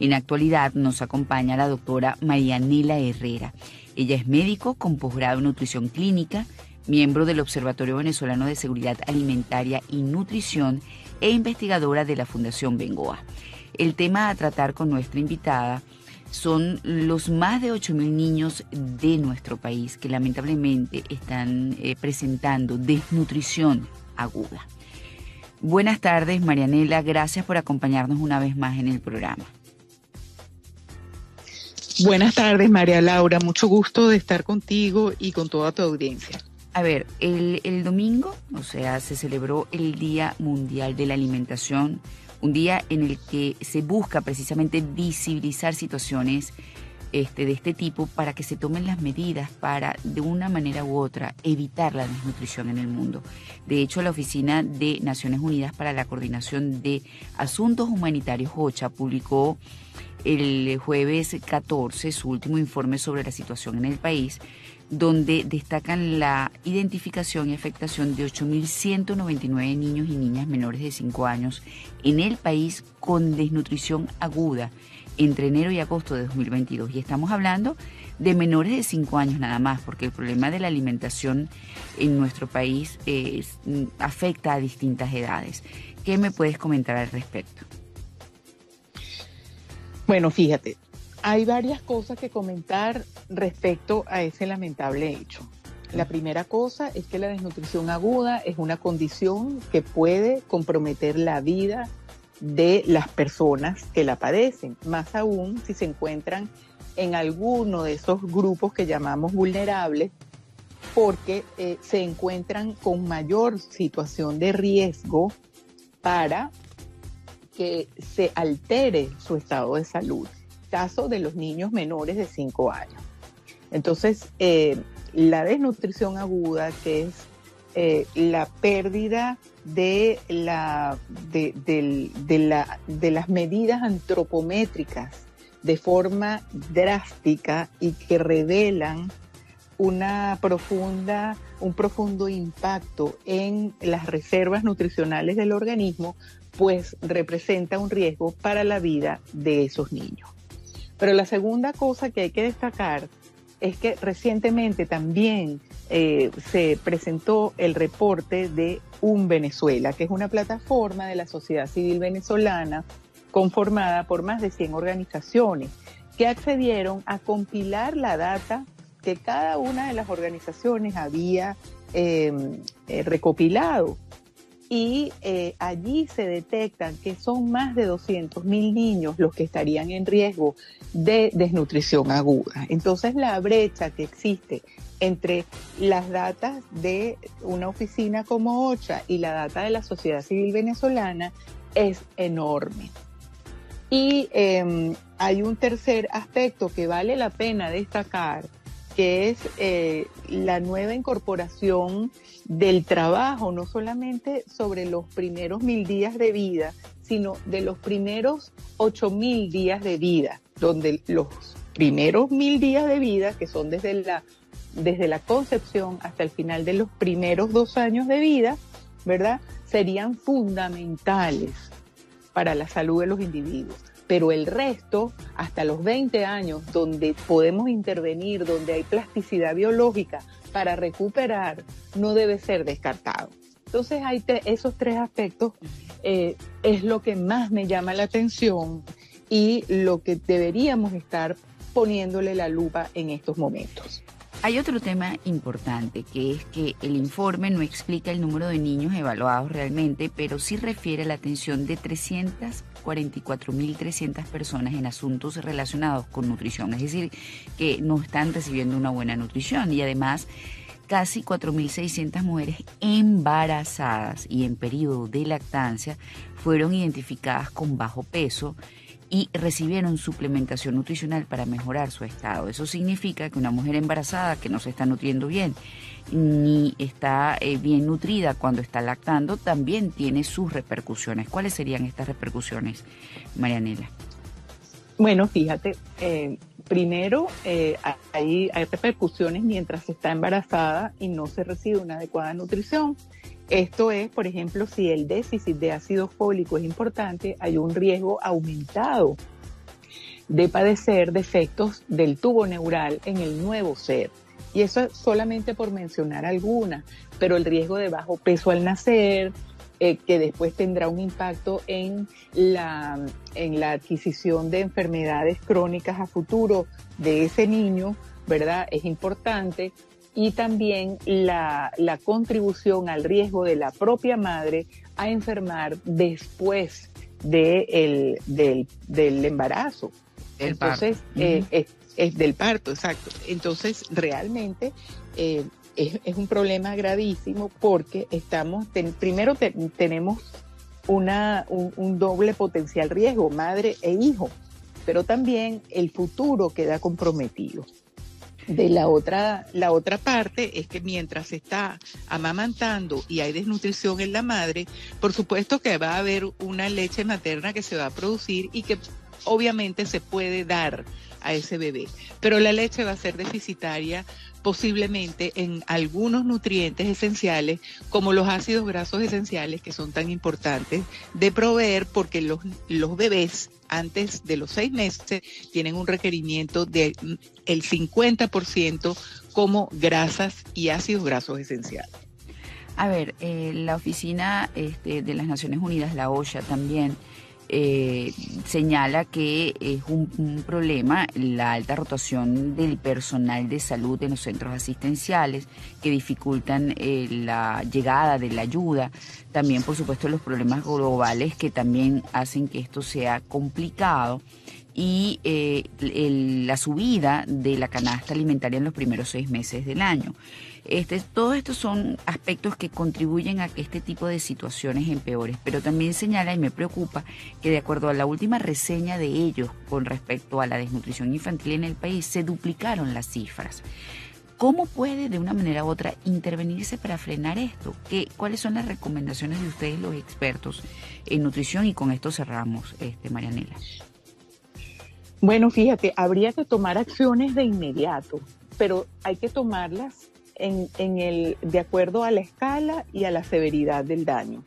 En actualidad nos acompaña la doctora Marianela Herrera. Ella es médico con posgrado en nutrición clínica, miembro del Observatorio Venezolano de Seguridad Alimentaria y Nutrición e investigadora de la Fundación Bengoa. El tema a tratar con nuestra invitada son los más de 8.000 niños de nuestro país que lamentablemente están eh, presentando desnutrición aguda. Buenas tardes, Marianela. Gracias por acompañarnos una vez más en el programa. Buenas tardes, María Laura. Mucho gusto de estar contigo y con toda tu audiencia. A ver, el, el domingo, o sea, se celebró el Día Mundial de la Alimentación un día en el que se busca precisamente visibilizar situaciones este, de este tipo para que se tomen las medidas para, de una manera u otra, evitar la desnutrición en el mundo. De hecho, la Oficina de Naciones Unidas para la Coordinación de Asuntos Humanitarios, OCHA, publicó el jueves 14 su último informe sobre la situación en el país, donde destacan la identificación y afectación de 8.199 niños y niñas menores de 5 años en el país con desnutrición aguda entre enero y agosto de 2022. Y estamos hablando de menores de 5 años nada más, porque el problema de la alimentación en nuestro país afecta a distintas edades. ¿Qué me puedes comentar al respecto? Bueno, fíjate, hay varias cosas que comentar respecto a ese lamentable hecho. La primera cosa es que la desnutrición aguda es una condición que puede comprometer la vida de las personas que la padecen, más aún si se encuentran en alguno de esos grupos que llamamos vulnerables, porque eh, se encuentran con mayor situación de riesgo para que se altere su estado de salud caso de los niños menores de 5 años. Entonces, eh, la desnutrición aguda, que es eh, la pérdida de, la, de, la, de las medidas antropométricas de forma drástica y que revelan una profunda, un profundo impacto en las reservas nutricionales del organismo, pues representa un riesgo para la vida de esos niños. Pero la segunda cosa que hay que destacar es que recientemente también eh, se presentó el reporte de Un Venezuela, que es una plataforma de la sociedad civil venezolana conformada por más de 100 organizaciones que accedieron a compilar la data que cada una de las organizaciones había eh, eh, recopilado y eh, allí se detectan que son más de 200 mil niños los que estarían en riesgo de desnutrición aguda. Entonces la brecha que existe entre las datas de una oficina como OCHA y la data de la sociedad civil venezolana es enorme. Y em, hay un tercer aspecto que vale la pena destacar, que es eh, la nueva incorporación del trabajo, no solamente sobre los primeros mil días de vida, sino de los primeros ocho mil días de vida, donde los primeros mil días de vida, que son desde la, desde la concepción hasta el final de los primeros dos años de vida, ¿verdad? Serían fundamentales para la salud de los individuos. Pero el resto, hasta los 20 años, donde podemos intervenir, donde hay plasticidad biológica, para recuperar no debe ser descartado. Entonces hay esos tres aspectos eh, es lo que más me llama la atención y lo que deberíamos estar poniéndole la lupa en estos momentos. Hay otro tema importante, que es que el informe no explica el número de niños evaluados realmente, pero sí refiere a la atención de 344.300 personas en asuntos relacionados con nutrición, es decir, que no están recibiendo una buena nutrición. Y además casi 4.600 mujeres embarazadas y en periodo de lactancia fueron identificadas con bajo peso y recibieron suplementación nutricional para mejorar su estado. Eso significa que una mujer embarazada que no se está nutriendo bien ni está eh, bien nutrida cuando está lactando también tiene sus repercusiones. ¿Cuáles serían estas repercusiones, Marianela? Bueno, fíjate, eh, primero eh, hay, hay repercusiones mientras está embarazada y no se recibe una adecuada nutrición. Esto es, por ejemplo, si el déficit de ácido fólico es importante, hay un riesgo aumentado de padecer defectos del tubo neural en el nuevo ser. Y eso es solamente por mencionar algunas, pero el riesgo de bajo peso al nacer, eh, que después tendrá un impacto en la, en la adquisición de enfermedades crónicas a futuro de ese niño, ¿verdad? Es importante. Y también la, contribución al riesgo de la propia madre a enfermar después de del, del, embarazo. Entonces, eh, es, del parto, exacto. Entonces, realmente eh, es, un problema gravísimo porque estamos, primero tenemos una, un, doble potencial riesgo, madre e hijo, pero también el futuro queda comprometido. De la otra, la otra parte es que mientras se está amamantando y hay desnutrición en la madre, por supuesto que va a haber una leche materna que se va a producir y que obviamente se puede dar a ese bebé, pero la leche va a ser deficitaria posiblemente en algunos nutrientes esenciales como los ácidos grasos esenciales que son tan importantes de proveer porque los, los bebés antes de los seis meses tienen un requerimiento del el 50% como grasas y ácidos grasos esenciales. A ver, eh, la oficina este, de las Naciones Unidas, la OSHA también, eh, señala que es un, problema la alta rotación del personal de salud en los centros asistenciales que dificultan eh, la llegada de la ayuda. También, por supuesto, los problemas globales que también hacen que esto sea complicado y eh, la subida de la canasta alimentaria en los primeros seis meses del año. Este, todos estos son aspectos que contribuyen a que este tipo de situaciones empeores, pero también señala y me preocupa que de acuerdo a la última reseña de ellos con respecto a la desnutrición infantil en el país, se duplicaron las cifras. ¿Cómo puede de una manera u otra intervenirse para frenar esto? ¿Qué, ¿Cuáles son las recomendaciones de ustedes los expertos en nutrición? Y con esto cerramos, este, Marianela. Bueno, fíjate, habría que tomar acciones de inmediato, pero hay que tomarlas en, en el, de acuerdo a la escala y a la severidad del daño.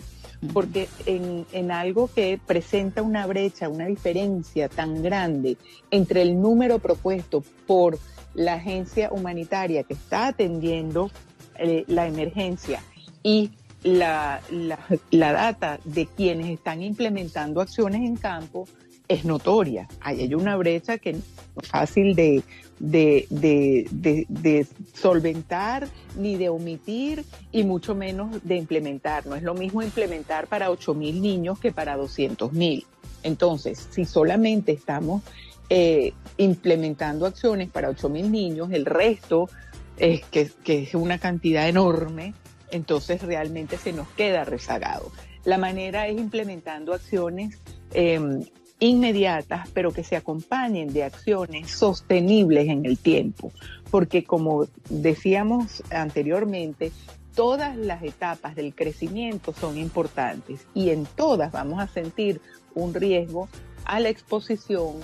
Porque en, en, algo que presenta una brecha, una diferencia tan grande entre el número propuesto por la agencia humanitaria que está atendiendo eh, la emergencia y la, la, la, data de quienes están implementando acciones en campo, es notoria. hay una brecha que es fácil de, de, solventar ni de omitir y mucho menos de implementar. No es lo mismo implementar para 8 mil niños que para 200 mil. Entonces, si solamente estamos eh, implementando acciones para 8 mil niños, el resto, es que, es una cantidad enorme, entonces realmente se nos queda rezagado. La manera es implementando acciones em, inmediatas, pero que se acompañen de acciones sostenibles en el tiempo, porque como decíamos anteriormente, todas las etapas del crecimiento son importantes y en todas vamos a sentir un riesgo a la exposición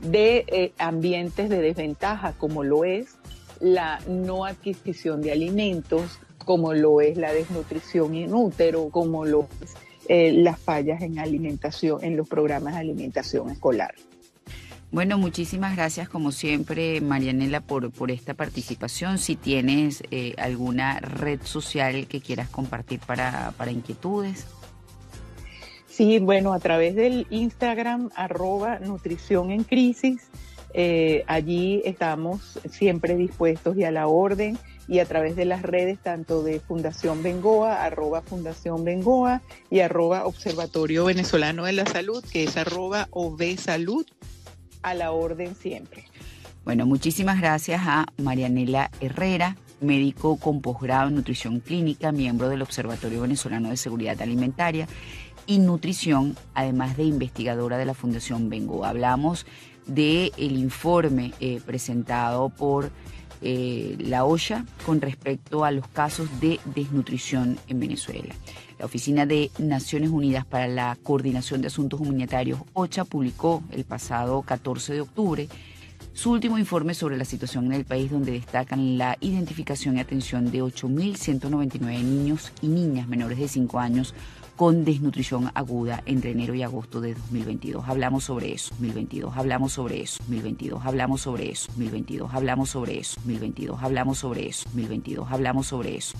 de eh, ambientes de desventaja, como lo es la no adquisición de alimentos, como lo es la desnutrición in útero, como lo es eh, las fallas en alimentación, en los programas de alimentación escolar. Bueno, muchísimas gracias como siempre, Marianela, por, por esta participación. Si tienes eh, alguna red social que quieras compartir para, para inquietudes. Sí, bueno, a través del Instagram, arroba nutrición en crisis. Eh, allí estamos siempre dispuestos y a la orden y a través de las redes tanto de Fundación Bengoa, arroba Fundación Bengoa y arroba Observatorio Venezolano de la Salud, que es arroba Salud, a la orden siempre. Bueno, muchísimas gracias a Marianela Herrera, médico con posgrado en nutrición clínica, miembro del Observatorio Venezolano de Seguridad Alimentaria y Nutrición, además de investigadora de la Fundación Bengoa. Hablamos del el informe eh, presentado por eh, la OSHA con respecto a los casos de desnutrición en Venezuela. La Oficina de Naciones Unidas para la Coordinación de Asuntos Humanitarios, OCHA, publicó el pasado 14 de octubre su último informe sobre la situación en el país donde destacan la identificación y atención de 8.199 niños y niñas menores de 5 años con desnutrición aguda entre enero y agosto de 2022. Hablamos sobre eso, 2022, hablamos sobre eso, 2022, hablamos sobre eso, 2022, hablamos sobre eso, 2022, hablamos sobre eso, 2022, hablamos sobre eso,